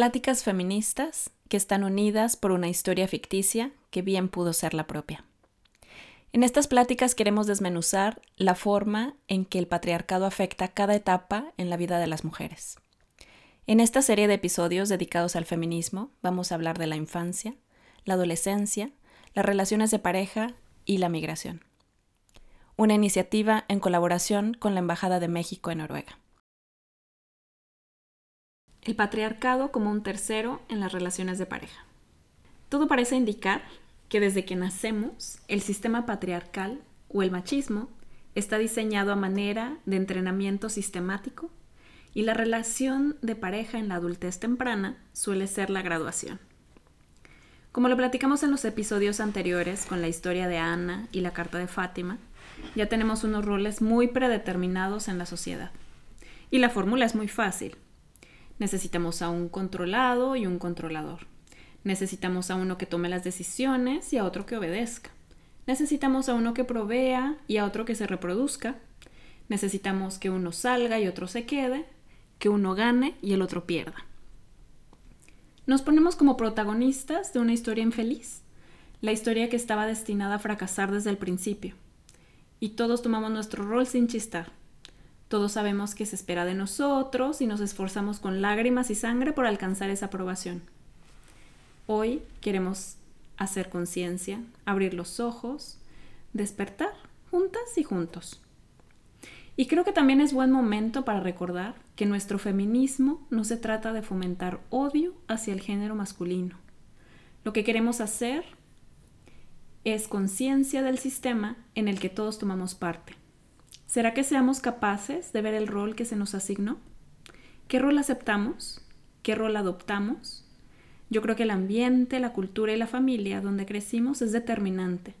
Pláticas feministas que están unidas por una historia ficticia que bien pudo ser la propia. En estas pláticas queremos desmenuzar la forma en que el patriarcado afecta cada etapa en la vida de las mujeres. En esta serie de episodios dedicados al feminismo vamos a hablar de la infancia, la adolescencia, las relaciones de pareja y la migración. Una iniciativa en colaboración con la Embajada de México en Noruega. El patriarcado como un tercero en las relaciones de pareja. Todo parece indicar que desde que nacemos, el sistema patriarcal o el machismo está diseñado a manera de entrenamiento sistemático y la relación de pareja en la adultez temprana suele ser la graduación. Como lo platicamos en los episodios anteriores con la historia de Ana y la carta de Fátima, ya tenemos unos roles muy predeterminados en la sociedad. Y la fórmula es muy fácil. Necesitamos a un controlado y un controlador. Necesitamos a uno que tome las decisiones y a otro que obedezca. Necesitamos a uno que provea y a otro que se reproduzca. Necesitamos que uno salga y otro se quede, que uno gane y el otro pierda. Nos ponemos como protagonistas de una historia infeliz, la historia que estaba destinada a fracasar desde el principio. Y todos tomamos nuestro rol sin chistar. Todos sabemos que se espera de nosotros y nos esforzamos con lágrimas y sangre por alcanzar esa aprobación. Hoy queremos hacer conciencia, abrir los ojos, despertar juntas y juntos. Y creo que también es buen momento para recordar que nuestro feminismo no se trata de fomentar odio hacia el género masculino. Lo que queremos hacer es conciencia del sistema en el que todos tomamos parte. ¿Será que seamos capaces de ver el rol que se nos asignó? ¿Qué rol aceptamos? ¿Qué rol adoptamos? Yo creo que el ambiente, la cultura y la familia donde crecimos es determinante,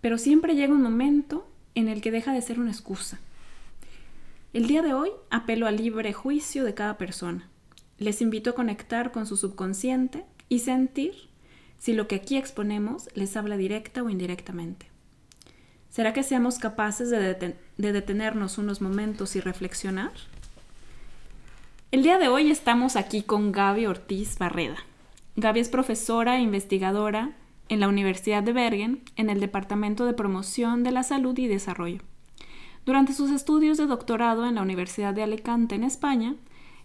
pero siempre llega un momento en el que deja de ser una excusa. El día de hoy apelo al libre juicio de cada persona. Les invito a conectar con su subconsciente y sentir si lo que aquí exponemos les habla directa o indirectamente. ¿Será que seamos capaces de, de detenernos unos momentos y reflexionar? El día de hoy estamos aquí con Gaby Ortiz Barreda. Gaby es profesora e investigadora en la Universidad de Bergen en el Departamento de Promoción de la Salud y Desarrollo. Durante sus estudios de doctorado en la Universidad de Alicante en España,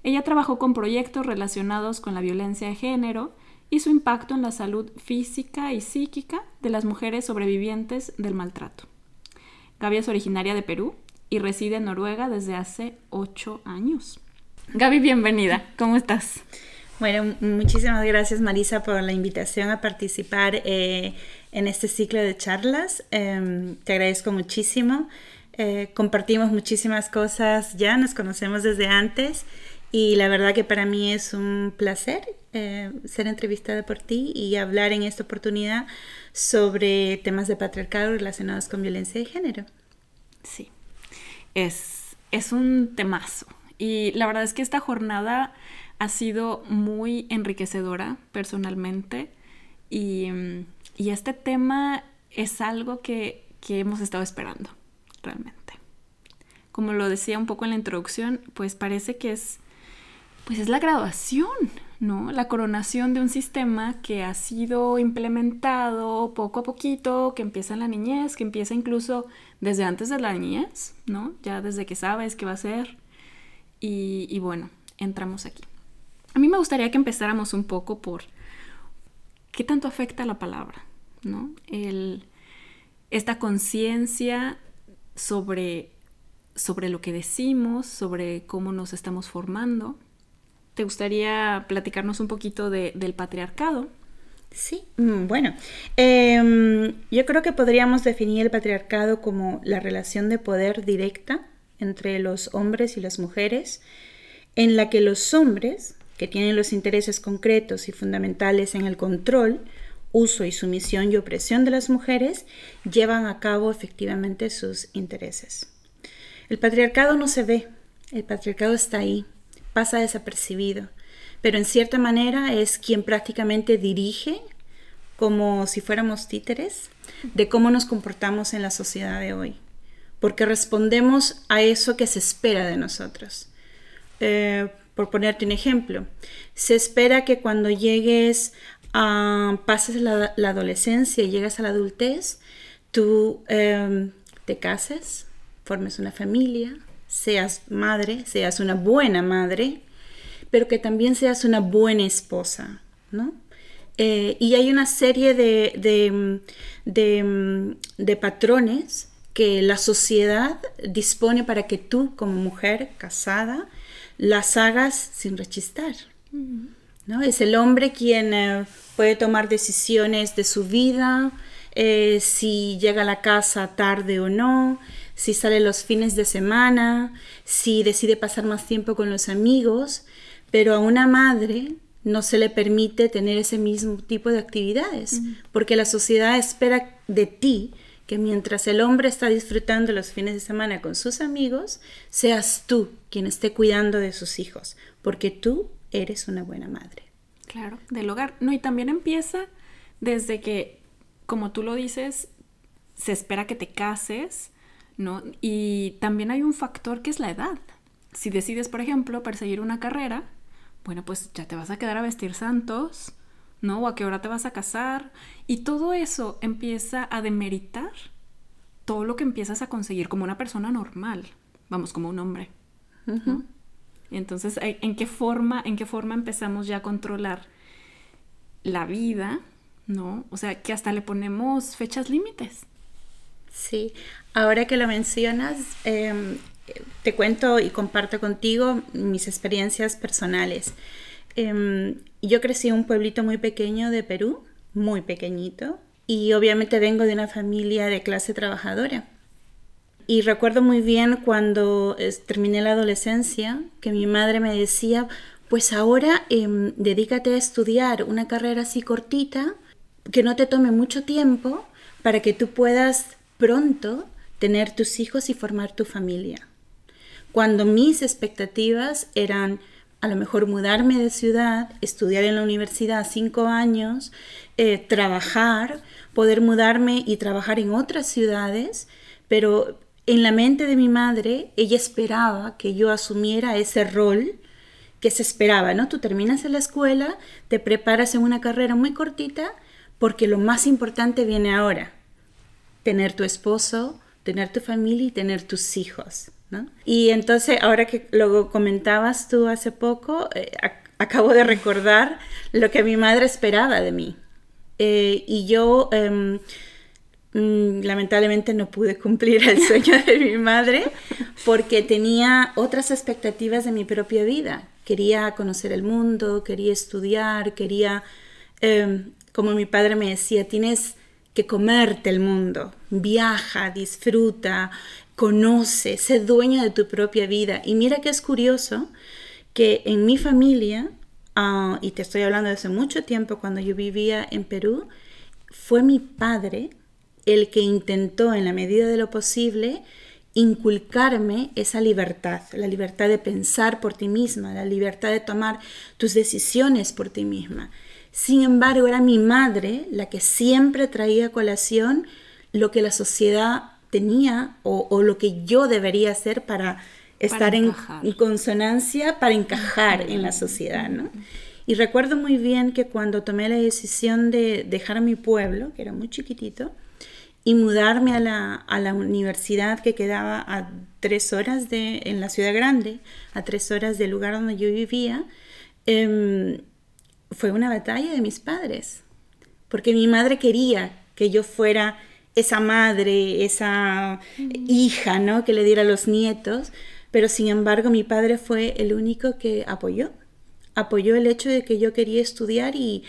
ella trabajó con proyectos relacionados con la violencia de género y su impacto en la salud física y psíquica de las mujeres sobrevivientes del maltrato. Gaby es originaria de Perú y reside en Noruega desde hace ocho años. Gaby, bienvenida. ¿Cómo estás? Bueno, muchísimas gracias Marisa por la invitación a participar eh, en este ciclo de charlas. Em, te agradezco muchísimo. Eh, compartimos muchísimas cosas ya, nos conocemos desde antes y la verdad que para mí es un placer eh, ser entrevistada por ti y hablar en esta oportunidad sobre temas de patriarcado relacionados con violencia de género. Sí, es, es un temazo. Y la verdad es que esta jornada ha sido muy enriquecedora personalmente y, este tema es algo que, hemos estado esperando realmente. Como lo decía un poco en la introducción, pues parece que es, pues es la graduación, ¿no? La coronación de un sistema que ha sido implementado poco a poquito, que empieza en la niñez, que empieza incluso desde antes de la niñez, ¿no? Ya desde que sabes qué va a ser. y bueno, entramos aquí. A mí me gustaría que empezáramos un poco por qué tanto afecta la palabra, ¿no? esta conciencia sobre, sobre lo que decimos, sobre cómo nos estamos formando. ¿Te gustaría platicarnos un poquito del patriarcado? Sí, mm, bueno, em, yo creo que podríamos definir el patriarcado como la relación de poder directa entre los hombres y las mujeres, en la que los hombres que tienen los intereses concretos y fundamentales en el control, uso y sumisión y opresión de las mujeres, llevan a cabo efectivamente sus intereses. El patriarcado no se ve, el patriarcado está ahí, pasa desapercibido, pero en cierta manera es quien prácticamente dirige, como si fuéramos títeres, de cómo nos comportamos en la sociedad de hoy, porque respondemos a eso que se espera de nosotros. Eh, por ponerte un ejemplo, se espera que cuando llegues a, pases la, adolescencia y llegas a la adultez, tú em, te cases, formes una familia, seas madre, seas una buena madre, pero que también seas una buena esposa, ¿no? Eh, y hay una serie de, de, patrones que la sociedad dispone para que tú, como mujer casada, las hagas sin rechistar. ¿no? Es el hombre quien eh, puede tomar decisiones de su vida, eh, si llega a la casa tarde o no, si sale los fines de semana, si decide pasar más tiempo con los amigos, pero a una madre no se le permite tener ese mismo tipo de actividades, porque la sociedad espera de ti que mientras el hombre está disfrutando los fines de semana con sus amigos, seas tú quien esté cuidando de sus hijos, porque tú eres una buena madre. Claro, del hogar. No, y también empieza desde que, como tú lo dices, se espera que te cases, ¿no? Y también hay un factor que es la edad. Si decides, por ejemplo, perseguir una carrera, bueno, pues ya te vas a quedar a vestir santos, ¿no? O a qué hora te vas a casar. Y todo eso empieza a demeritar todo lo que empiezas a conseguir como una persona normal, vamos, como un hombre. Y entonces, ¿en qué forma, en qué forma empezamos ya a controlar la vida, ¿no? O sea, que hasta le ponemos fechas límites. Sí, ahora que lo mencionas, em, te cuento y comparto contigo mis experiencias personales. Em, yo crecí en un pueblito muy pequeño de Perú, muy pequeñito, y obviamente vengo de una familia de clase trabajadora. Y recuerdo muy bien cuando terminé la adolescencia que mi madre me decía, pues ahora em, dedícate a estudiar una carrera así cortita, que no te tome mucho tiempo, para que tú puedas pronto tener tus hijos y formar tu familia cuando mis expectativas eran a lo mejor mudarme de ciudad, estudiar en la universidad cinco años, eh, trabajar, poder mudarme y trabajar en otras ciudades, pero en la mente de mi madre, ella esperaba que yo asumiera ese rol que se esperaba, ¿no? Tú terminas la escuela, te preparas en una carrera muy cortita, porque lo más importante viene ahora, tener tu esposo, tener tu familia y tener tus hijos. Y entonces, ahora que lo comentabas tú hace poco, eh, acabo de recordar lo que mi madre esperaba de mí. Eh, y yo em, mm, lamentablemente no pude cumplir el sueño de mi madre porque tenía otras expectativas de mi propia vida. Quería conocer el mundo, quería estudiar, quería, em, como mi padre me decía, tienes que comerte el mundo, viaja, disfruta, conoce, sé dueña de tu propia vida. Y mira que es curioso que en mi familia, ah, y te estoy hablando de hace mucho tiempo cuando yo vivía en Perú, fue mi padre el que intentó en la medida de lo posible inculcarme esa libertad, la libertad de pensar por ti misma, la libertad de tomar tus decisiones por ti misma. Sin embargo, era mi madre la que siempre traía a colación lo que la sociedad tenía o, lo que yo debería hacer para estar en, consonancia, para encajar en la sociedad, ¿no? Y recuerdo muy bien que cuando tomé la decisión de dejar mi pueblo, que era muy chiquitito, y mudarme a la, universidad que quedaba a tres horas de, en la ciudad grande, a tres horas del lugar donde yo vivía, em, fue una batalla de mis padres, porque mi madre quería que yo fuera esa madre, esa hija, ¿no? Que le diera a los nietos, pero sin embargo mi padre fue el único que apoyó, apoyó el hecho de que yo quería estudiar y,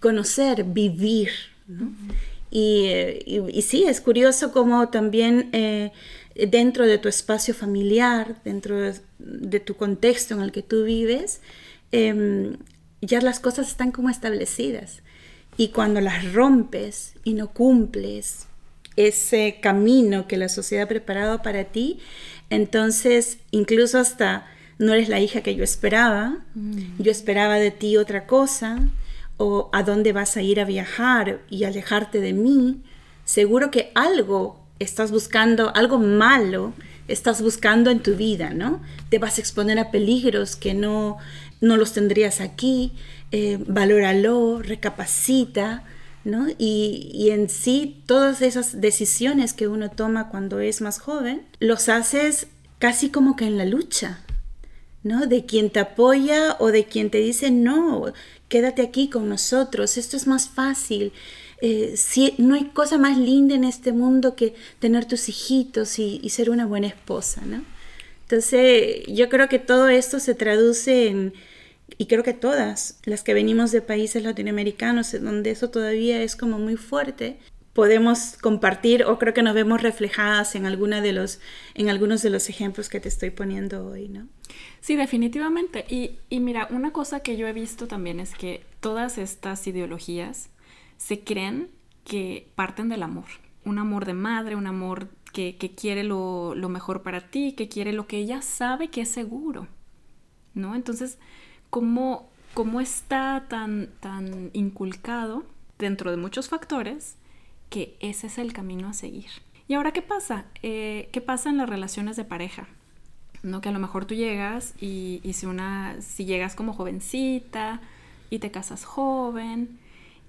conocer, vivir, y, sí, es curioso cómo también eh, dentro de tu espacio familiar, dentro de, tu contexto en el que tú vives, em, ya las cosas están como establecidas. Y cuando las rompes y no cumples ese camino que la sociedad ha preparado para ti, entonces incluso hasta no eres la hija que yo esperaba, mm. yo esperaba de ti otra cosa, o a dónde vas a ir a viajar y alejarte de mí, seguro que algo estás buscando, algo malo estás buscando en tu vida, ¿no? Te vas a exponer a peligros que no, no los tendrías aquí, eh, valóralo, recapacita, ¿no? Y, y, en sí, todas esas decisiones que uno toma cuando es más joven, los haces casi como que en la lucha, ¿no? De quien te apoya o de quien te dice, no, quédate aquí con nosotros, esto es más fácil. Eh, si, no hay cosa más linda en este mundo que tener tus hijitos y, y, ser una buena esposa, ¿no? Entonces, yo creo que todo esto se traduce en, y creo que todas las que venimos de países latinoamericanos, donde eso todavía es como muy fuerte, podemos compartir o creo que nos vemos reflejadas en, alguna de los, en algunos de los ejemplos que te estoy poniendo hoy, ¿no? Sí, definitivamente. Y, y mira, una cosa que yo he visto también es que todas estas ideologías se creen que parten del amor. Un amor de madre, un amor que, que quiere lo, lo, mejor para ti, que quiere lo que ella sabe que es seguro, ¿no? Entonces, ¿cómo, cómo está tan, tan inculcado dentro de muchos factores que ese es el camino a seguir? ¿Y ahora qué pasa? Eh, ¿Qué pasa en las relaciones de pareja? ¿No? Que a lo mejor tú llegas y, y si, una, si llegas como jovencita y te casas joven,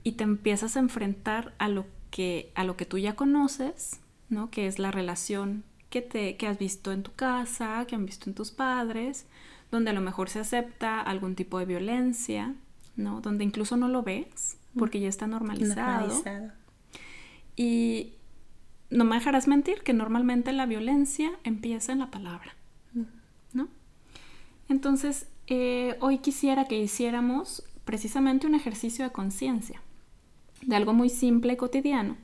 y te empiezas a enfrentar a lo que, a lo que tú ya conoces, ¿no? Que es la relación que, te, que has visto en tu casa, que han visto en tus padres, donde a lo mejor se acepta algún tipo de violencia, ¿no? Donde incluso no lo ves, porque ya está normalizado. normalizado. Y no me dejarás mentir que normalmente la violencia empieza en la palabra, ¿no? Entonces, eh, hoy quisiera que hiciéramos precisamente un ejercicio de conciencia de algo muy simple y cotidiano,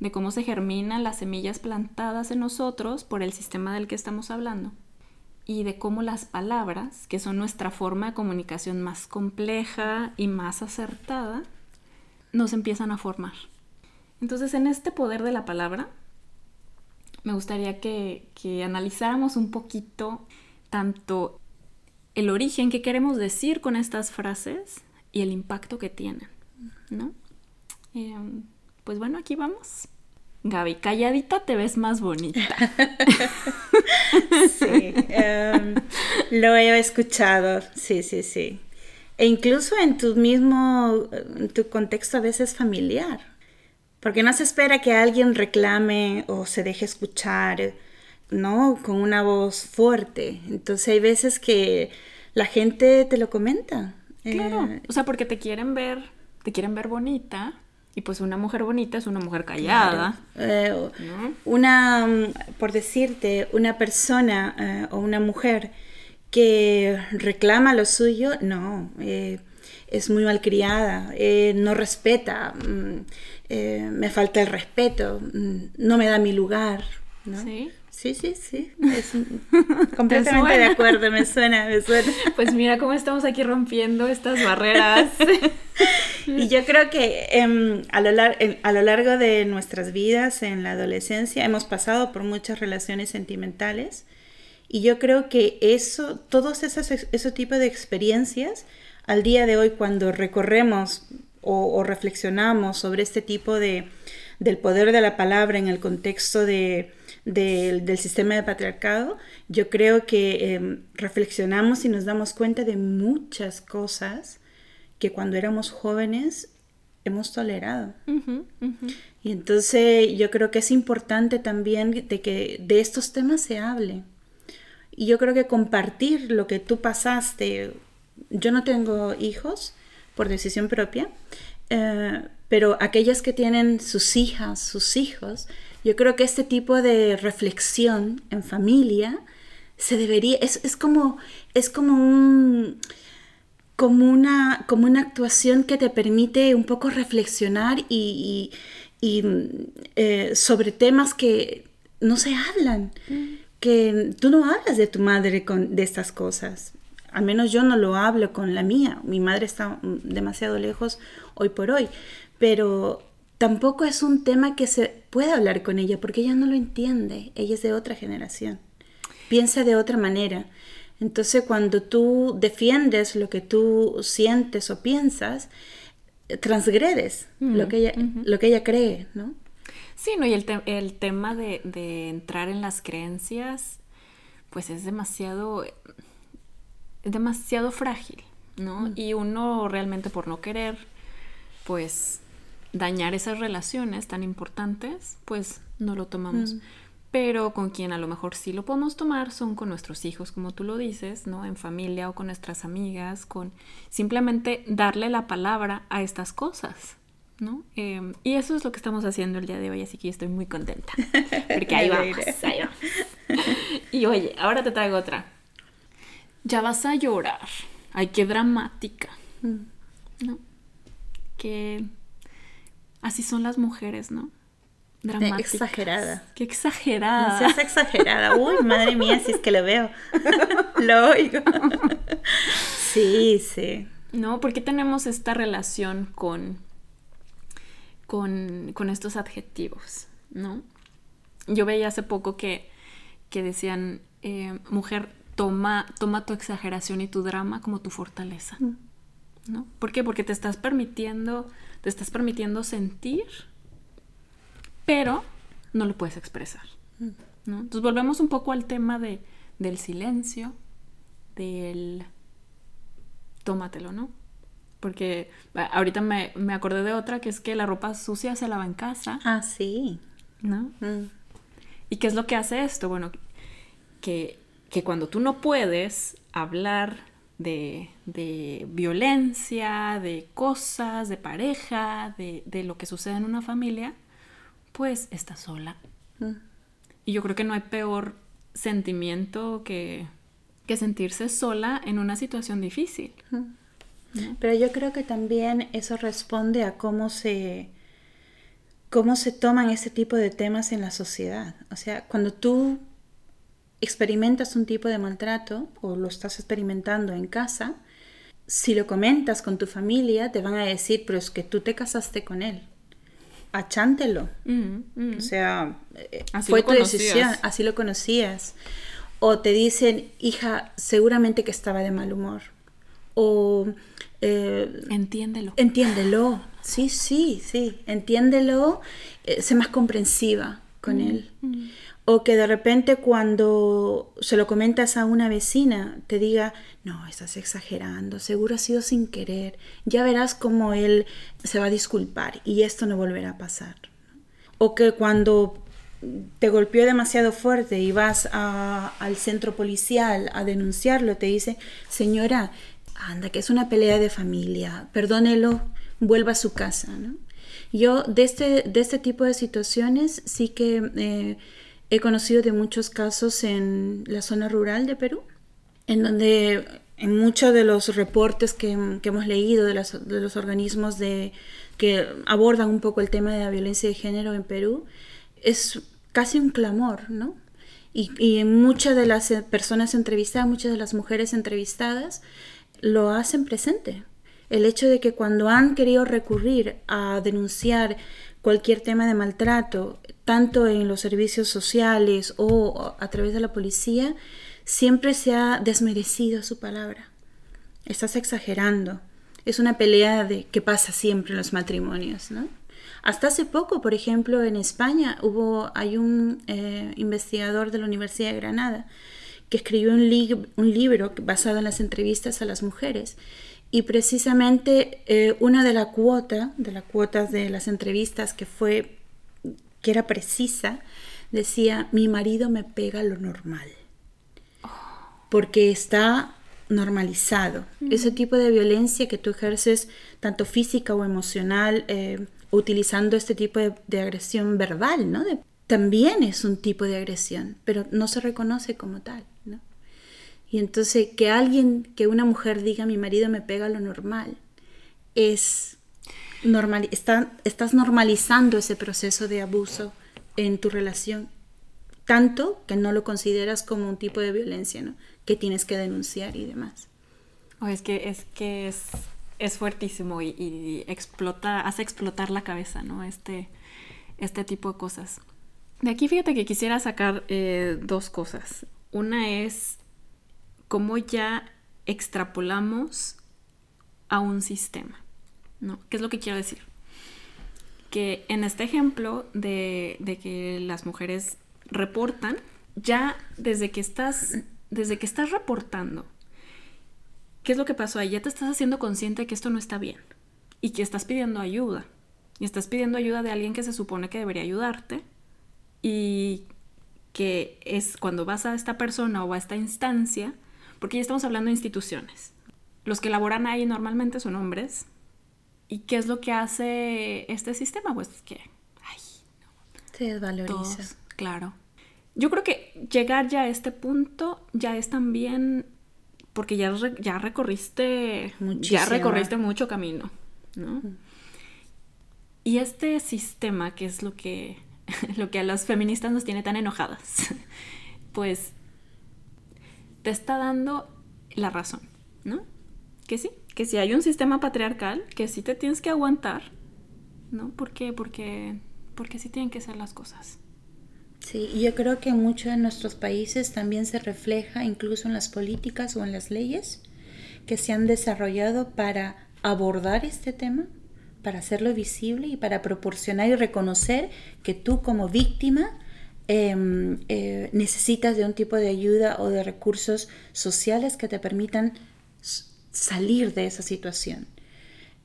de cómo se germinan las semillas plantadas en nosotros por el sistema del que estamos hablando, y de cómo las palabras, que son nuestra forma de comunicación más compleja y más acertada, nos empiezan a formar. Entonces, en este poder de la palabra, me gustaría que, que analizáramos un poquito tanto el origen que queremos decir con estas frases y el impacto que tienen, ¿no? Em, pues bueno, aquí vamos. Gaby, calladita te ves más bonita. sí, um, lo he escuchado, sí, sí, sí. E incluso en tu mismo, en tu contexto a veces familiar. Porque no se espera que alguien reclame o se deje escuchar, ¿no? Con una voz fuerte. Entonces hay veces que la gente te lo comenta. Claro. Eh, o sea, porque te quieren ver, te quieren ver bonita y pues una mujer bonita es una mujer callada. Eh, una, mm, por decirte, una persona eh, o una mujer que reclama lo suyo, no, eh, es muy malcriada, no respeta, mm, me falta el respeto, mm, no me da mi lugar. ¿no? Sí. Sí, sí, sí. Es completamente de acuerdo, me suena, me suena. Pues mira cómo estamos aquí rompiendo estas barreras. y yo creo que eh, a, lo a, lo largo de nuestras vidas en la adolescencia hemos pasado por muchas relaciones sentimentales y yo creo que eso, todos esos, esos tipos de experiencias, al día de hoy cuando recorremos o, o reflexionamos sobre este tipo de, del poder de la palabra en el contexto de del, sistema de patriarcado, yo creo que em, reflexionamos y nos damos cuenta de muchas cosas que cuando éramos jóvenes hemos tolerado. Y entonces yo creo que es importante también de que de estos temas se hable. Y yo creo que compartir lo que tú pasaste, yo no tengo hijos por decisión propia, eh, pero aquellas que tienen sus hijas, sus hijos, yo creo que este tipo de reflexión en familia se debería, es, como, es como un como una, como una actuación que te permite un poco reflexionar y, eh, sobre temas que no se hablan, mm. que tú no hablas de tu madre con, de estas cosas. Al menos yo no lo hablo con la mía. Mi madre está demasiado lejos hoy por hoy. Pero tampoco es un tema que se pueda hablar con ella porque ella no lo entiende, ella es de otra generación, piensa de otra manera. Entonces cuando tú defiendes lo que tú sientes o piensas, transgredes lo, que ella, lo que ella cree, ¿no? Sí, no, y el, el tema de, de, entrar en las creencias pues es demasiado, es demasiado frágil, ¿no? Y uno realmente por no querer, pues, dañar esas relaciones tan importantes, pues no lo tomamos. Pero con quien a lo mejor sí lo podemos tomar son con nuestros hijos, como tú lo dices, ¿no? En familia o con nuestras amigas, con simplemente darle la palabra a estas cosas, ¿no? Em, y eso es lo que estamos haciendo el día de hoy, así que yo estoy muy contenta. Porque ahí vamos, ahí vamos. Y oye, ahora te traigo otra. Ya vas a llorar. Ay, qué dramática. ¿No? Que así son las mujeres, ¿no? Dramáticas. Exagerada. Qué exagerada. No seas exagerada. Uy, madre mía, si es que lo veo. lo oigo. sí, sí. ¿No? ¿Por qué tenemos esta relación con, con, con estos adjetivos? ¿No? Yo veía hace poco que, que decían, eh, mujer, toma, toma tu exageración y tu drama como tu fortaleza. Mm. ¿No? ¿Por qué? Porque te estás permitiendo, te estás permitiendo sentir pero no lo puedes expresar. ¿no? Entonces volvemos un poco al tema de, del silencio, del tómatelo, ¿no? Porque ahorita me, me, acordé de otra que es que la ropa sucia se lava en casa. Ah, sí. ¿No? Mm. ¿Y qué es lo que hace esto? Bueno, que, que cuando tú no puedes hablar de, de, violencia, de cosas, de pareja, de, de, lo que sucede en una familia, pues está sola. Mm. Y yo creo que no hay peor sentimiento que, que sentirse sola en una situación difícil. Mm. Pero yo creo que también eso responde a cómo se, cómo se toman este tipo de temas en la sociedad. O sea, cuando tú experimentas un tipo de maltrato o lo estás experimentando en casa, si lo comentas con tu familia, te van a decir, pero es que tú te casaste con él achántelo. Mm, mm. O sea, eh, fue tu decisión, así lo conocías. O te dicen, hija, seguramente que estaba de mal humor. O... Eh, entiéndelo. Entiéndelo. Sí, sí, sí. Entiéndelo. Eh, sé más comprensiva con mm, él. O que de repente cuando se lo comentas a una vecina, te diga, no, estás exagerando, seguro ha sido sin querer, ya verás cómo él se va a disculpar y esto no volverá a pasar. O que cuando te golpeó demasiado fuerte y vas al centro policial a denunciarlo, te dice, señora, anda, que es una pelea de familia, perdónelo, vuelva a su casa. Yo de este, de este tipo de situaciones sí que... Eh, He conocido de muchos casos en la zona rural de Perú, en donde en muchos de los reportes que, hemos leído de, los organismos que abordan un poco el tema de la violencia de género en Perú, es casi un clamor, ¿no? Y, y muchas de las personas entrevistadas, muchas de las mujeres entrevistadas, lo hacen presente. El hecho de que cuando han querido recurrir a denunciar cualquier tema de maltrato, tanto en los servicios sociales o a través de la policía, siempre se ha desmerecido su palabra. Estás exagerando. Es una pelea de que pasa siempre en los matrimonios, ¿no? Hasta hace poco, por ejemplo, en España hubo, hay un eh, investigador de la Universidad de Granada que escribió un, un libro basado en las entrevistas a las mujeres y precisamente eh, una de la cuota, de las cuotas de las entrevistas que fue, que era precisa, decía, mi marido me pega lo normal. Porque está normalizado. Ese tipo de violencia que tú ejerces, tanto física o emocional, eh, utilizando este tipo de, agresión verbal, ¿no? también es un tipo de agresión, pero no se reconoce como tal. Y entonces que alguien, que una mujer diga mi marido me pega lo normal, es normal, estás normalizando ese proceso de abuso en tu relación, tanto que no lo consideras como un tipo de violencia, ¿no? Que tienes que denunciar y demás. Oh, es que es que es, es fuertísimo y, explota, hace explotar la cabeza, ¿no? Este, este tipo de cosas. De aquí fíjate que quisiera sacar eh, dos cosas. Una es cómo ya extrapolamos a un sistema. ¿no? ¿Qué es lo que quiero decir? Que en este ejemplo de, que las mujeres reportan ya desde que estás, desde que estás reportando, ¿qué es lo que pasó ahí? Ya te estás haciendo consciente de que esto no está bien y que estás pidiendo ayuda. Y estás pidiendo ayuda de alguien que se supone que debería ayudarte y que es cuando vas a esta persona o a esta instancia, porque ya estamos hablando de instituciones. Los que laboran ahí normalmente son hombres. ¿Y qué es lo que hace este sistema? Pues que, ay, Se desvaloriza. todos, claro. Yo creo que llegar ya a este punto ya es también porque ya, ya recorriste ya recorriste mucho camino, ¿no? Y este sistema, que es lo que lo que a las feministas nos tiene tan enojadas, pues te está dando la razón, ¿no? Que sí, que si hay un sistema patriarcal, que sí te tienes que aguantar, ¿no? ¿Por qué? Porque porque sí tienen que ser las cosas. Sí, yo creo que en muchos de nuestros países también se refleja incluso en las políticas o en las leyes que se han desarrollado para abordar este tema, para hacerlo visible y para proporcionar y reconocer que tú como víctima eh, eh, necesitas de un tipo de ayuda o de recursos sociales que te permitan salir de esa situación.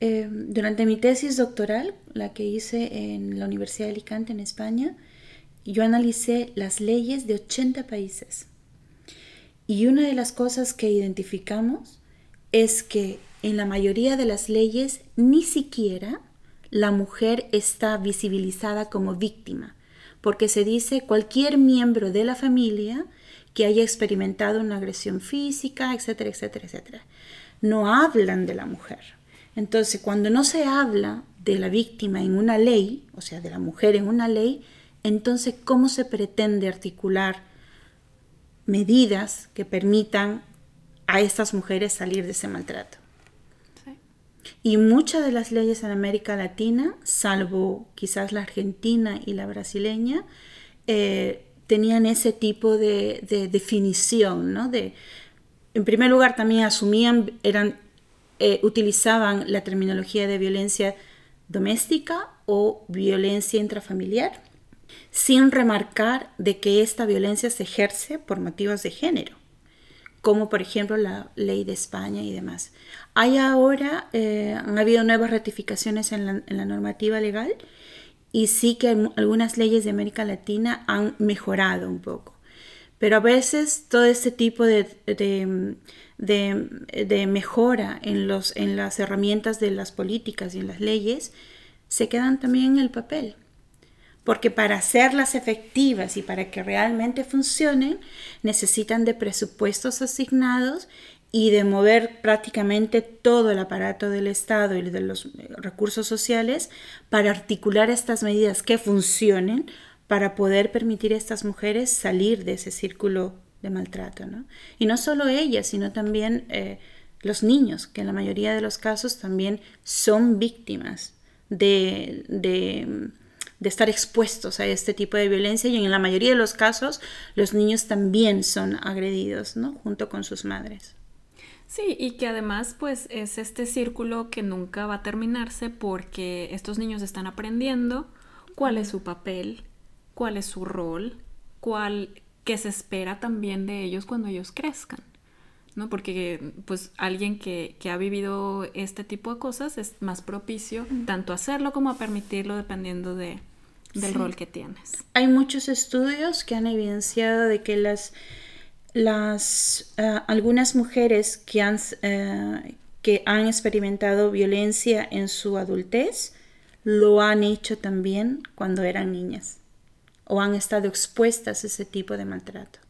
Eh, durante mi tesis doctoral, la que hice en la Universidad de Alicante, en España, yo analicé las leyes de 80 países. Y una de las cosas que identificamos es que en la mayoría de las leyes ni siquiera la mujer está visibilizada como víctima, porque se dice cualquier miembro de la familia que haya experimentado una agresión física, etcétera, etcétera, etcétera. No hablan de la mujer. Entonces, cuando no se habla de la víctima en una ley, o sea, de la mujer en una ley, entonces, ¿cómo se pretende articular medidas que permitan a estas mujeres salir de ese maltrato? Y muchas de las leyes en América Latina, salvo quizás la argentina y la brasileña, eh, tenían ese tipo de, de definición, ¿no? De, en primer lugar, también asumían, eran, eh, utilizaban la terminología de violencia doméstica o violencia intrafamiliar, sin remarcar de que esta violencia se ejerce por motivos de género como por ejemplo la ley de España y demás. Hay ahora, eh, han habido nuevas ratificaciones en la, en la normativa legal y sí que algu- algunas leyes de América Latina han mejorado un poco. Pero a veces todo este tipo de, de, de- de mejora en, los, en las herramientas de las políticas y en las leyes se quedan también en el papel porque para hacerlas efectivas y para que realmente funcionen necesitan de presupuestos asignados y de mover prácticamente todo el aparato del Estado y de los eh, recursos sociales para articular estas medidas que funcionen para poder permitir a estas mujeres salir de ese círculo de maltrato. ¿no? Y no solo ellas, sino también eh, los niños, que en la mayoría de los casos también son víctimas de, de, de estar expuestos a este tipo de violencia y en la mayoría de los casos los niños también son agredidos, ¿no? Junto con sus madres. Sí, y que además pues es este círculo que nunca va a terminarse porque estos niños están aprendiendo cuál es su papel, cuál es su rol, cuál que se espera también de ellos cuando ellos crezcan. ¿No? Porque pues alguien que, que, ha vivido este tipo de cosas es más propicio tanto a hacerlo como a permitirlo dependiendo de, del sí. rol que tienes. Hay muchos estudios que han evidenciado de que las, las uh, algunas mujeres que han, uh, que han experimentado violencia en su adultez lo han hecho también cuando eran niñas o han estado expuestas a ese tipo de maltrato.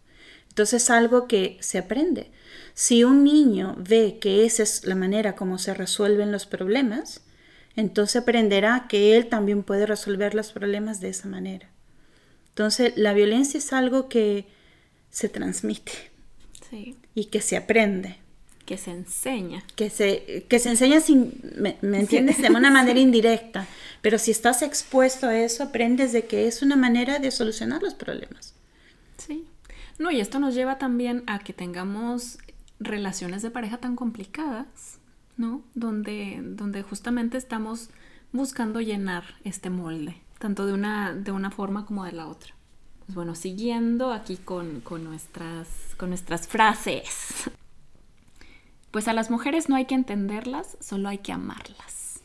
Entonces es algo que se aprende. Si un niño ve que esa es la manera como se resuelven los problemas, entonces aprenderá que él también puede resolver los problemas de esa manera. Entonces la violencia es algo que se transmite sí. y que se aprende. Que se enseña. Que se, que se enseña sin, ¿me, me entiendes? Sí. De una manera indirecta. Pero si estás expuesto a eso, aprendes de que es una manera de solucionar los problemas. No, y esto nos lleva también a que tengamos relaciones de pareja tan complicadas, ¿no? Donde, donde justamente estamos buscando llenar este molde, tanto de una, de una forma como de la otra. Pues bueno, siguiendo aquí con, nuestras, con nuestras frases. Pues a las mujeres no hay que entenderlas, solo hay que amarlas.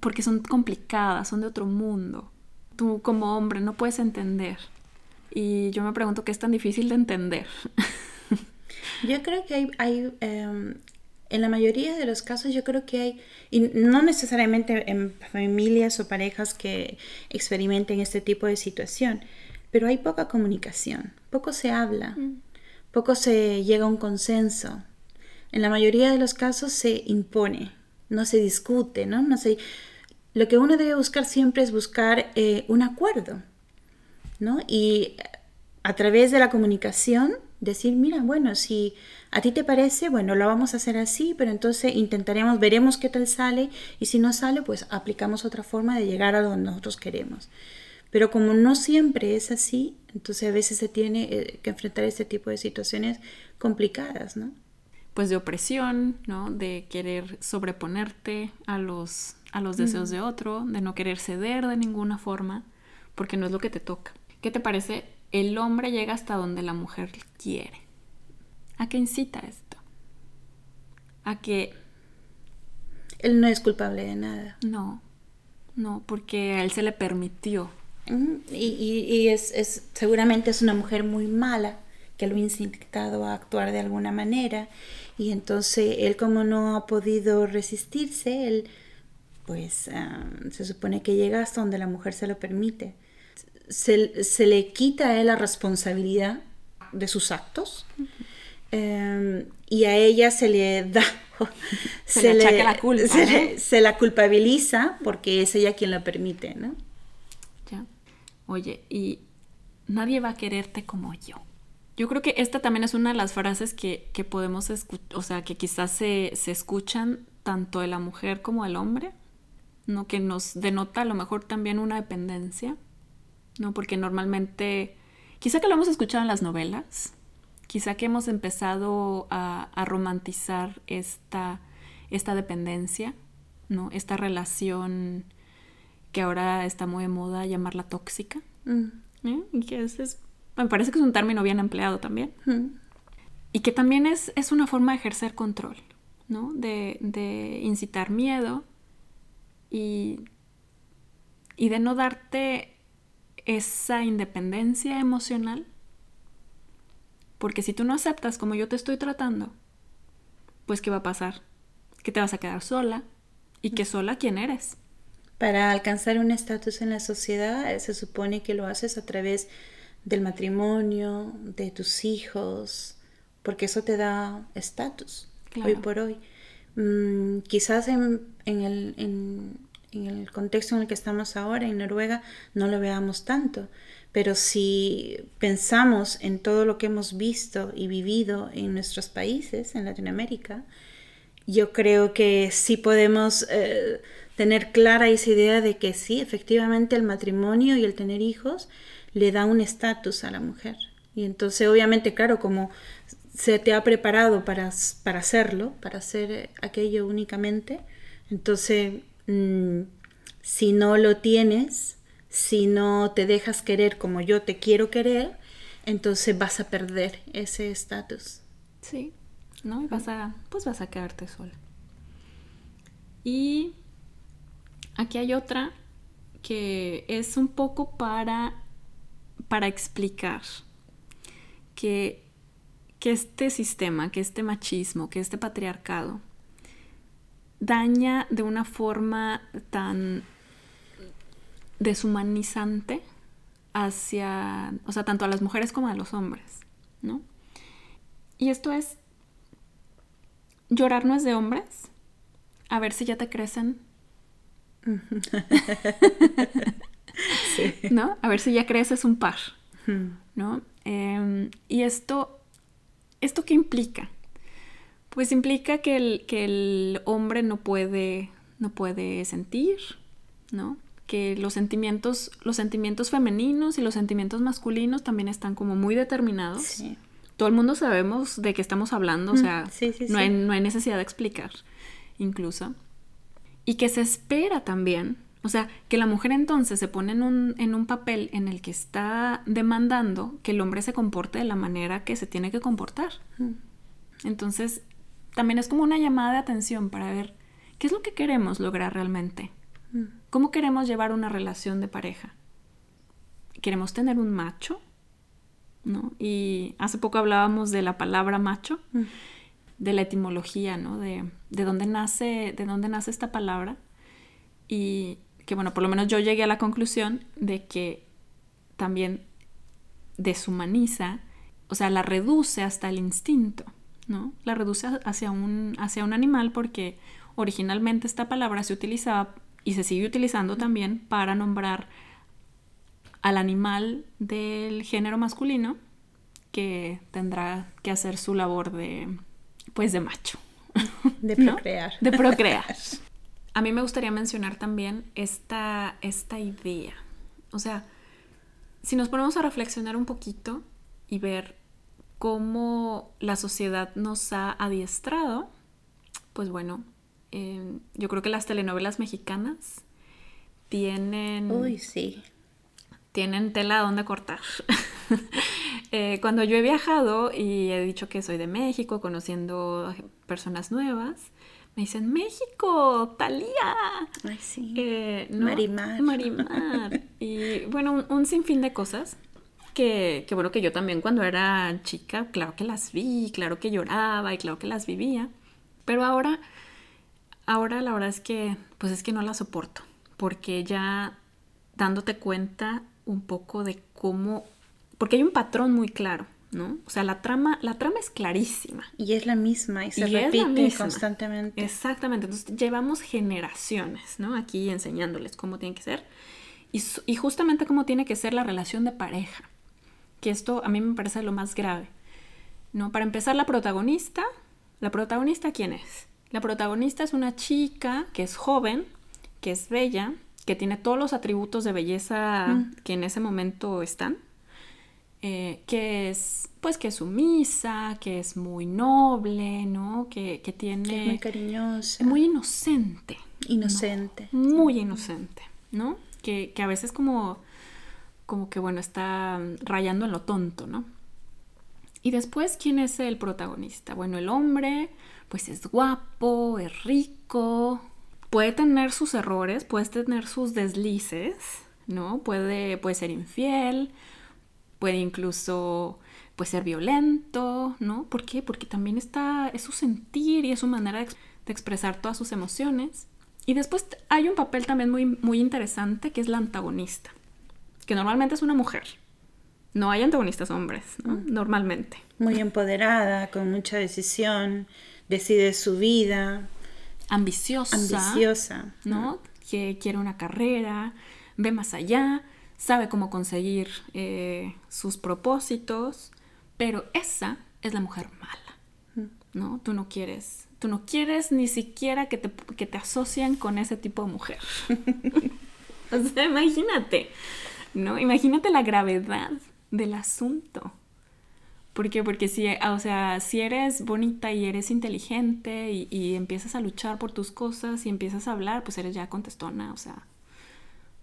Porque son complicadas, son de otro mundo. Tú como hombre no puedes entender. Y yo me pregunto qué es tan difícil de entender. Yo creo que hay, hay em, en la mayoría de los casos yo creo que hay, y no necesariamente en familias o parejas que experimenten este tipo de situación, pero hay poca comunicación, poco se habla, mm. poco se llega a un consenso. En la mayoría de los casos se impone, no se discute, ¿no? no se, lo que uno debe buscar siempre es buscar eh, un acuerdo, ¿no? Y a través de la comunicación decir, mira, bueno, si a ti te parece, bueno, lo vamos a hacer así, pero entonces intentaremos, veremos qué tal sale y si no sale, pues aplicamos otra forma de llegar a donde nosotros queremos. Pero como no siempre es así, entonces a veces se tiene eh, que enfrentar este tipo de situaciones complicadas, ¿no? Pues de opresión, ¿no? De querer sobreponerte a los, a los deseos de otro, de no querer ceder de ninguna forma, porque no es lo que te toca. ¿Qué te parece? El hombre llega hasta donde la mujer quiere. ¿A qué incita esto? A que... Él no es culpable de nada. No, no, porque a él se le permitió. Y, es, seguramente es una mujer muy mala que lo ha incitado a actuar de alguna manera. Y entonces él como no ha podido resistirse, él pues ah, se supone que llega hasta donde la mujer se lo permite. Se, se le quita a él la responsabilidad de sus actos. Em, y a ella se le da se, le, la culpa se, la culpabiliza porque es ella quien la permite ¿no? ya oye y nadie va a quererte como yo yo creo que esta también es una de las frases que, que podemos escuchar o sea que quizás se, se escuchan tanto de la mujer como del hombre no que nos denota a lo mejor también una dependencia no porque normalmente quizá que lo hemos escuchado en las novelas quizá que hemos empezado a, romantizar esta, esta dependencia, ¿no? Esta relación que ahora está muy de moda llamarla tóxica. Mm. ¿eh? Y que es, me parece que es un término bien empleado también. Mm. Y que también es, es, una forma de ejercer control, ¿no? De, de incitar miedo y, y de no darte esa independencia emocional porque si tú no aceptas como yo te estoy tratando, pues ¿qué va a pasar? Que te vas a quedar sola. ¿Y que sola quién eres? Para alcanzar un estatus en la sociedad eh, se supone que lo haces a través del matrimonio, de tus hijos, porque eso te da estatus hoy por hoy. Mm, quizás en, el, en, el contexto en el que estamos ahora, en Noruega, no lo veamos tanto, pero si pensamos en todo lo que hemos visto y vivido en nuestros países, en Latinoamérica, yo creo que sí podemos eh, tener clara esa idea de que sí, efectivamente el matrimonio y el tener hijos le da un estatus a la mujer. Y entonces, obviamente, claro, como se te ha preparado para, para hacerlo, para hacer aquello únicamente, entonces, mm, si no lo tienes, si no te dejas querer como yo te quiero querer, entonces vas a perder ese estatus. Sí, ¿no? Y vas a, pues vas a quedarte sola. Y aquí hay otra que es un poco para, para explicar que, que este sistema, que este machismo, que este patriarcado daña de una forma tan deshumanizante hacia, o sea, tanto a las mujeres como a los hombres, ¿no? Y esto es, llorar no es de hombres, a ver si ya te crecen. ¿No? A ver si ya creces un par, ¿no? Em, y esto, ¿esto qué implica? Pues implica que el, que el hombre no puede, no puede sentir, ¿no? que los sentimientos, los sentimientos femeninos y los sentimientos masculinos también están como muy determinados. Todo el mundo sabemos de qué estamos hablando, o sea, no, hay, no, hay, necesidad de explicar, incluso. Y que se espera también, O sea, que la mujer entonces se pone en un, en un papel en el que está demandando que el hombre se comporte de la manera que se tiene que comportar. Entonces, también es como una llamada de atención para ver qué es lo que queremos lograr realmente. ¿Cómo queremos llevar una relación de pareja? ¿Queremos tener un macho? ¿No? Y hace poco hablábamos de la palabra macho, de la etimología, ¿no? De, de, dónde nace, de dónde nace esta palabra. Y que bueno, por lo menos yo llegué a la conclusión de que también deshumaniza, o sea, la reduce hasta el instinto, ¿no? La reduce hacia un, hacia un animal porque originalmente esta palabra se utilizaba y se sigue utilizando también para nombrar al animal del género masculino que tendrá que hacer su labor de, pues, de macho. De procrear. De procrear. A mí me gustaría mencionar también esta, esta idea. O sea, si nos ponemos a reflexionar un poquito y ver cómo la sociedad nos ha adiestrado, pues bueno, em, yo creo que las telenovelas mexicanas tienen... Uy, sí. Tienen tela donde cortar. Eh, cuando yo he viajado y he dicho que soy de México, conociendo personas nuevas, me dicen, México, Talía. Ay, sí. Eh, Marimar. Marimar. y bueno, un, sinfín de cosas que, que, bueno, que yo también cuando era chica, claro que las vi, claro que lloraba y claro que las vivía. Pero ahora, ahora la verdad es que, pues es que no las soporto. Porque ya dándote cuenta un poco de cómo, porque hay un patrón muy claro ¿no? O sea, la trama, la trama es clarísima. Y es la misma y se repite constantemente. Exactamente. Entonces llevamos generaciones, ¿no? Aquí enseñándoles cómo tiene que ser. Y, y, justamente cómo tiene que ser la relación de pareja. Que esto a mí me parece lo más grave. ¿No? Para empezar, la protagonista. ¿La protagonista quién es? La protagonista es una chica que es joven, que es bella, que tiene todos los atributos de belleza mm. que en ese momento están eh, que es pues que es sumisa, que es muy noble, ¿no? Que, tiene... muy cariñosa. Muy inocente. Inocente. Muy inocente, ¿no? Que, a veces como, como que, bueno, está rayando en lo tonto, ¿no? Y después, ¿quién es el protagonista? Bueno, el hombre, pues es guapo, es rico, puede tener sus errores, puede tener sus deslices, ¿no? Puede, puede ser infiel, puede incluso pues, ser violento, ¿no? ¿Por qué? Porque también está, es su sentir y es su manera de, expresar todas sus emociones. Y después hay un papel también muy, muy interesante que es la antagonista, que normalmente es una mujer. No hay antagonistas hombres, ¿no? Mm. Normalmente. Muy empoderada, con mucha decisión, decide su vida. Ambiciosa. Ambiciosa. ¿No? Que quiere una carrera, ve más allá sabe cómo conseguir eh, sus propósitos, pero esa es la mujer mala, ¿no? Tú no quieres, tú no quieres ni siquiera que te, que te asocien con ese tipo de mujer. o sea, imagínate, ¿no? Imagínate la gravedad del asunto. ¿Por qué? Porque si, o sea, si eres bonita y eres inteligente y, y, empiezas a luchar por tus cosas y empiezas a hablar, pues eres ya contestona, o sea,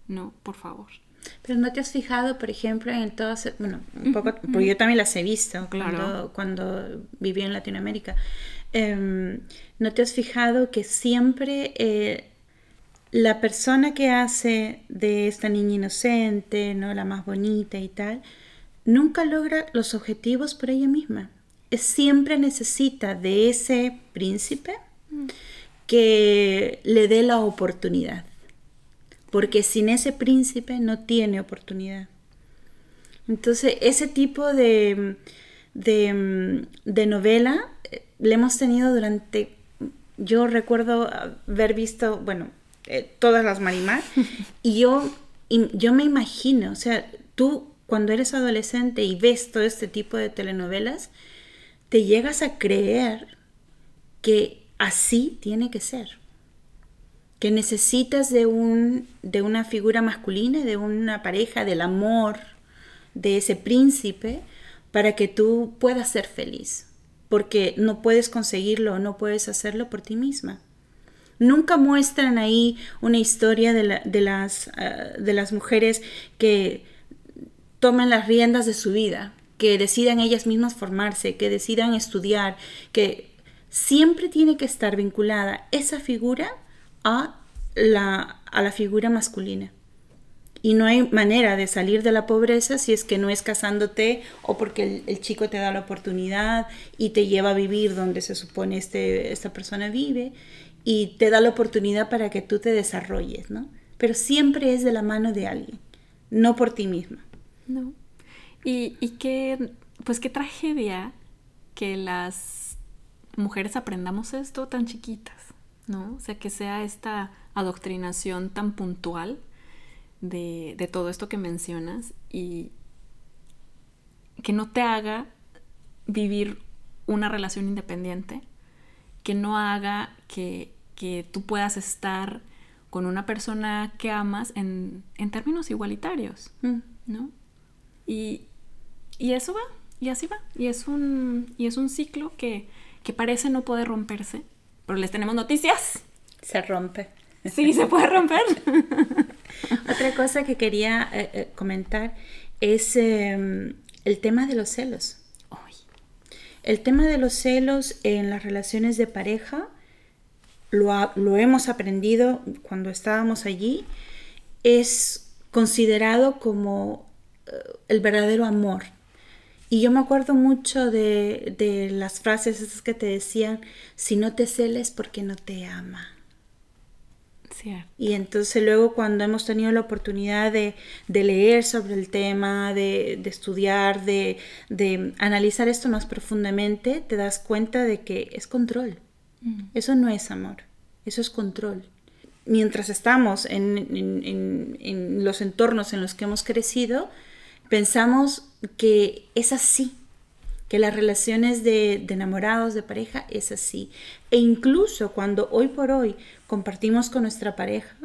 no, por favor. Pero no te has fijado, por ejemplo, en todas, bueno, un poco, porque yo también las he visto cuando, cuando viví en Latinoamérica. Em, ¿No te has fijado que siempre eh, la persona que hace de esta niña inocente, ¿no? la más bonita y tal, nunca logra los objetivos por ella misma? Es, siempre necesita de ese príncipe mm. que le dé la oportunidad porque sin ese príncipe no tiene oportunidad. Entonces, ese tipo de, de, novela eh, le hemos tenido durante, yo recuerdo haber visto, bueno, eh, todas las Marimar, y yo, yo me imagino, o sea, tú cuando eres adolescente y ves todo este tipo de telenovelas, te llegas a creer que así tiene que ser. Que necesitas de, un, de una figura masculina, de una pareja, del amor, de ese príncipe, para que tú puedas ser feliz, porque no puedes conseguirlo, no puedes hacerlo por ti misma. Nunca muestran ahí una historia de, de las, ah, de las mujeres que toman las riendas de su vida, que decidan ellas mismas formarse, que decidan estudiar, que siempre tiene que estar vinculada esa figura a la, a la figura masculina. Y no hay manera de salir de la pobreza si es que no es casándote o porque el, chico te da la oportunidad y te lleva a vivir donde se supone este, esta persona vive y te da la oportunidad para que tú te desarrolles, ¿no? Pero siempre es de la mano de alguien, no por ti misma. No. Y, y qué, pues qué tragedia que las mujeres aprendamos esto tan chiquitas, ¿no? O sea, que sea esta adoctrinación tan puntual de, todo esto que mencionas y que no te haga vivir una relación independiente, que no haga que, tú puedas estar con una persona que amas en, términos igualitarios, mm. ¿no? Y, eso va, y así va, y es un, y es un ciclo que, que parece no poder romperse, pero les tenemos noticias. Se rompe. Sí, se puede romper. Otra cosa que quería eh, eh, comentar es em, el tema de los celos. El tema de los celos en las relaciones de pareja lo, lo hemos aprendido cuando estábamos allí. Es considerado como eh, el verdadero amor. Y yo me acuerdo mucho de, de las frases esas que te decían, si no te celes porque no te ama. Y entonces luego cuando hemos tenido la oportunidad de, leer sobre el tema, de, estudiar, de, analizar esto más profundamente, te das cuenta de que es control. Mm. Eso no es amor, eso es control. Mientras estamos en los entornos en los que hemos crecido, pensamos que es así, que las relaciones de, enamorados, de pareja, es así. E incluso cuando hoy por hoy compartimos con nuestra pareja,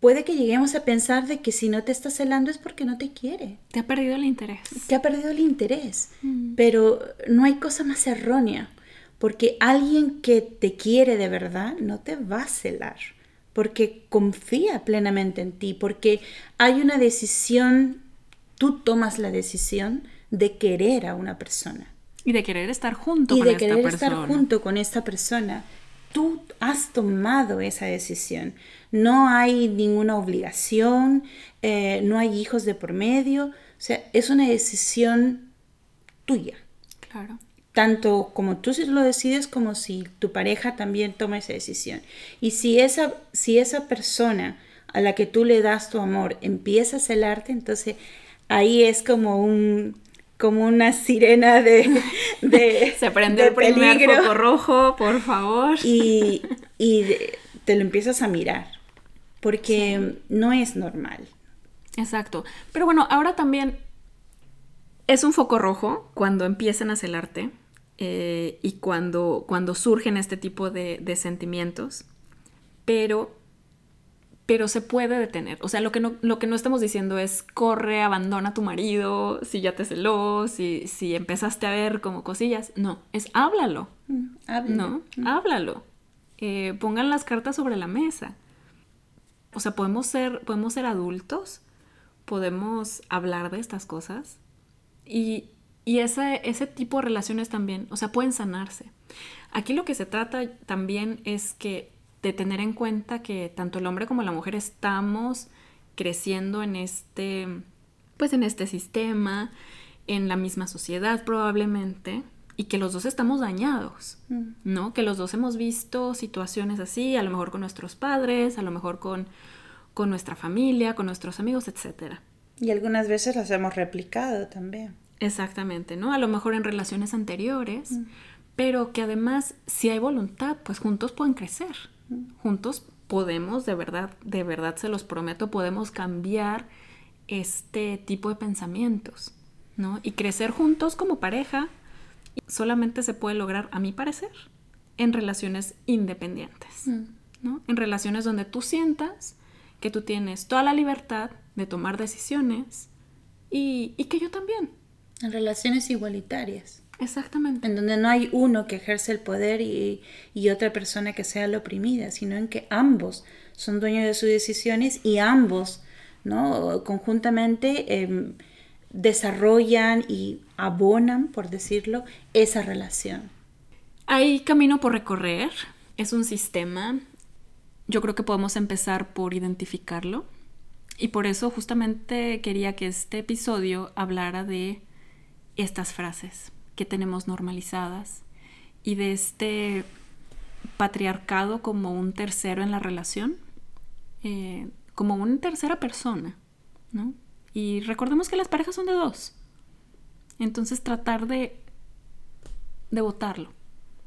puede que lleguemos a pensar de que si no te está celando es porque no te quiere. Te ha perdido el interés. Te ha perdido el interés. Mm. Pero no hay cosa más errónea, porque alguien que te quiere de verdad no te va a celar, porque confía plenamente en ti, porque hay una decisión, tú tomas la decisión de querer a una persona. Y de querer estar junto y de querer estar junto con esta persona. Tú has tomado esa decisión. No hay ninguna obligación, eh, no hay hijos de por medio. O sea, es una decisión tuya. Claro. Tanto como tú lo decides, como si tu pareja también toma esa decisión. Y si esa, si esa persona a la que tú le das tu amor empieza a celarte, entonces ahí es como un, como una sirena de, se prende el primer foco rojo por favor. Y, te lo empiezas a mirar porque no es normal. Exacto. Pero bueno ahora también es un foco rojo cuando empiezan a celarte eh, y cuando, cuando surgen este tipo de, de sentimientos pero pero se puede detener. O sea, lo que no, lo que no estamos diciendo es corre, abandona a tu marido, si ya te celó, si, si empezaste a ver como cosillas. No, es háblalo. Mm, háblalo. No, mm. háblalo. Eh, pongan las cartas sobre la mesa. O sea, podemos ser, podemos ser adultos, podemos hablar de estas cosas y, y ese, ese tipo de relaciones también, o sea, pueden sanarse. Aquí lo que se trata también es que de tener en cuenta que tanto el hombre como la mujer estamos creciendo en este, pues en este sistema, en la misma sociedad probablemente, y que los dos estamos dañados, mm. ¿no? Que los dos hemos visto situaciones así, a lo mejor con nuestros padres, a lo mejor con, con nuestra familia, con nuestros amigos, etc. Y algunas veces las hemos replicado también. Exactamente, ¿no? A lo mejor en relaciones anteriores, mm. pero que además, si hay voluntad, pues juntos pueden crecer juntos podemos, de verdad, de verdad se los prometo, podemos cambiar este tipo de pensamientos, ¿no? Y crecer juntos como pareja solamente se puede lograr, a mi parecer, en relaciones independientes, mm. ¿no? En relaciones donde tú sientas que tú tienes toda la libertad de tomar decisiones y, y que yo también. En relaciones igualitarias. Exactamente. En donde no hay uno que ejerce el poder y, y otra persona que sea la oprimida, sino en que ambos son dueños de sus decisiones y ambos, ¿no? Conjuntamente em, desarrollan y abonan, por decirlo, esa relación. Hay camino por recorrer, es un sistema. Yo creo que podemos empezar por identificarlo. Y por eso justamente quería que este episodio hablara de estas frases que tenemos normalizadas y de este patriarcado como un tercero en la relación, eh, como una tercera persona, ¿no? Y recordemos que las parejas son de dos. Entonces tratar de, de votarlo.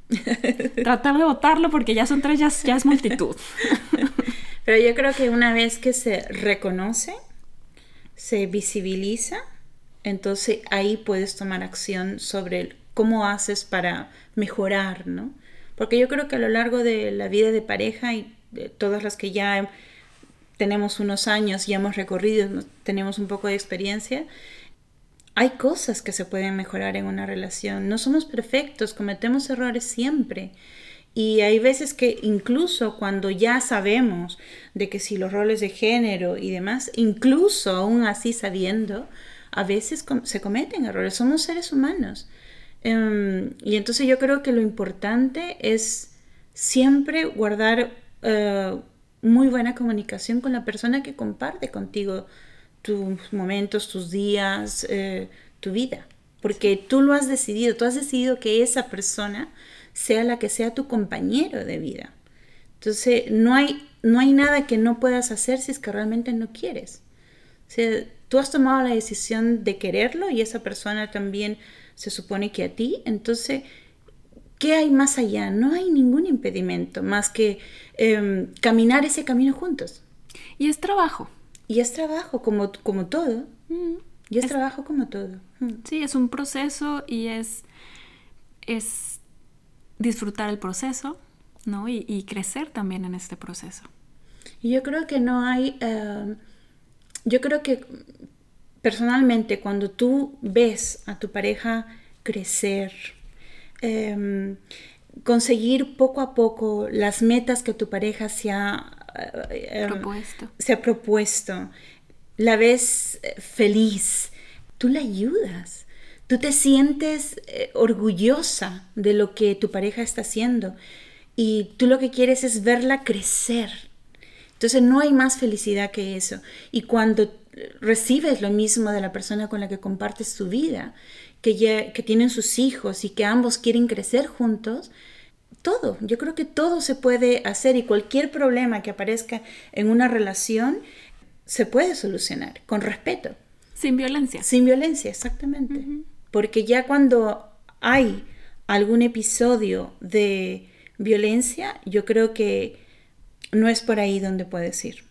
tratar de votarlo porque ya son tres, ya, ya es multitud. Pero yo creo que una vez que se reconoce, se visibiliza, entonces ahí puedes tomar acción sobre cómo haces para mejorar, ¿no? Porque yo creo que a lo largo de la vida de pareja y de todas las que ya tenemos unos años, ya hemos recorrido, tenemos un poco de experiencia, hay cosas que se pueden mejorar en una relación. No somos perfectos, cometemos errores siempre. Y hay veces que incluso cuando ya sabemos de que si los roles de género y demás, incluso aún así sabiendo, a veces se cometen errores, somos seres humanos. Em, y entonces yo creo que lo importante es siempre guardar eh, muy buena comunicación con la persona que comparte contigo tus momentos, tus días, eh, tu vida. Porque tú lo has decidido, tú has decidido que esa persona sea la que sea tu compañero de vida. Entonces, no hay, no hay nada que no puedas hacer si es que realmente no quieres. O sea, tú has tomado la decisión de quererlo y esa persona también se supone que a ti. Entonces, ¿qué hay más allá? No hay ningún impedimento más que em, caminar ese camino juntos. Y es trabajo. Y es trabajo, como, como todo. Mm. Y es, trabajo como todo. Mm. Sí, es un proceso y es, es disfrutar el proceso, ¿no? Y, crecer también en este proceso. Y yo creo que no hay, eh, yo creo que personalmente cuando tú ves a tu pareja crecer, em, conseguir poco a poco las metas que tu pareja se ha, eh, em, propuesto. se ha propuesto, la ves eh, feliz, tú la ayudas Tú te sientes eh, orgullosa de lo que tu pareja está haciendo y tú lo que quieres es verla crecer. Entonces no hay más felicidad que eso. Y cuando recibes lo mismo de la persona con la que compartes tu vida, que, ya, que tienen sus hijos y que ambos quieren crecer juntos, todo, yo creo que todo se puede hacer y cualquier problema que aparezca en una relación se puede solucionar con respeto. Sin violencia. Sin violencia, exactamente. Porque ya cuando hay algún episodio de violencia, yo creo que no es por ahí donde puedes ir.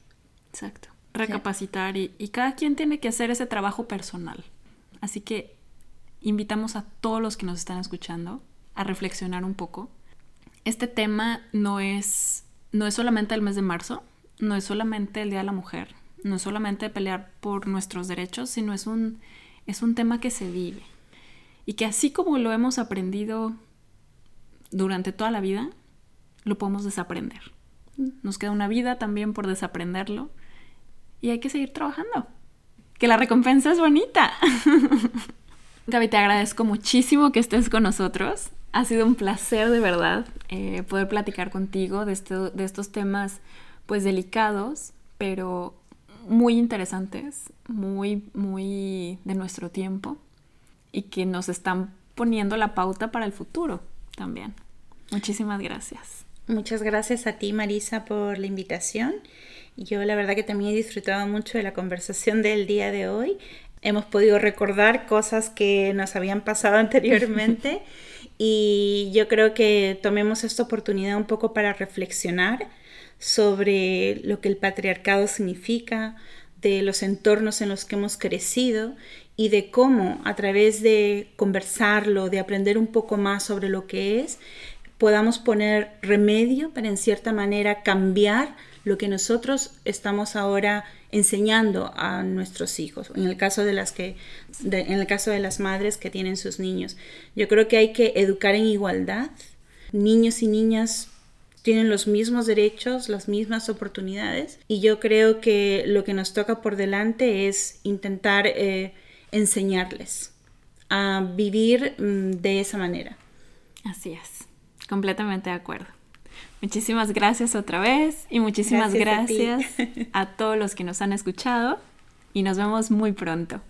Exacto. Recapacitar y, cada quien tiene que hacer ese trabajo personal. Así que invitamos a todos los que nos están escuchando a reflexionar un poco. Este tema no es, no es solamente el mes de marzo, no es solamente el Día de la Mujer, no es solamente pelear por nuestros derechos, sino es un, es un tema que se vive y que así como lo hemos aprendido durante toda la vida, lo podemos desaprender. Nos queda una vida también por desaprenderlo y hay que seguir trabajando. Que la recompensa es bonita. Gaby, te agradezco muchísimo que estés con nosotros. Ha sido un placer de verdad eh, poder platicar contigo de, de estos temas pues delicados, pero muy interesantes, muy, muy de nuestro tiempo y que nos están poniendo la pauta para el futuro también. Muchísimas gracias. Muchas gracias a ti, Marisa, por la invitación. Yo la verdad que también he disfrutado mucho de la conversación del día de hoy. Hemos podido recordar cosas que nos habían pasado anteriormente y yo creo que tomemos esta oportunidad un poco para reflexionar sobre lo que el patriarcado significa, de los entornos en los que hemos crecido y de cómo a través de conversarlo, de aprender un poco más sobre lo que es, podamos poner remedio para en cierta manera cambiar lo que nosotros estamos ahora enseñando a nuestros hijos, en el caso de las que, en el caso de las madres que tienen sus niños. Yo creo que hay que educar en igualdad. Niños y niñas tienen los mismos derechos, las mismas oportunidades y yo creo que lo que nos toca por delante es intentar eh, enseñarles a vivir mm, de esa manera. Así es, completamente de acuerdo. Muchísimas gracias otra vez y muchísimas gracias, a, a todos los que nos han escuchado y nos vemos muy pronto.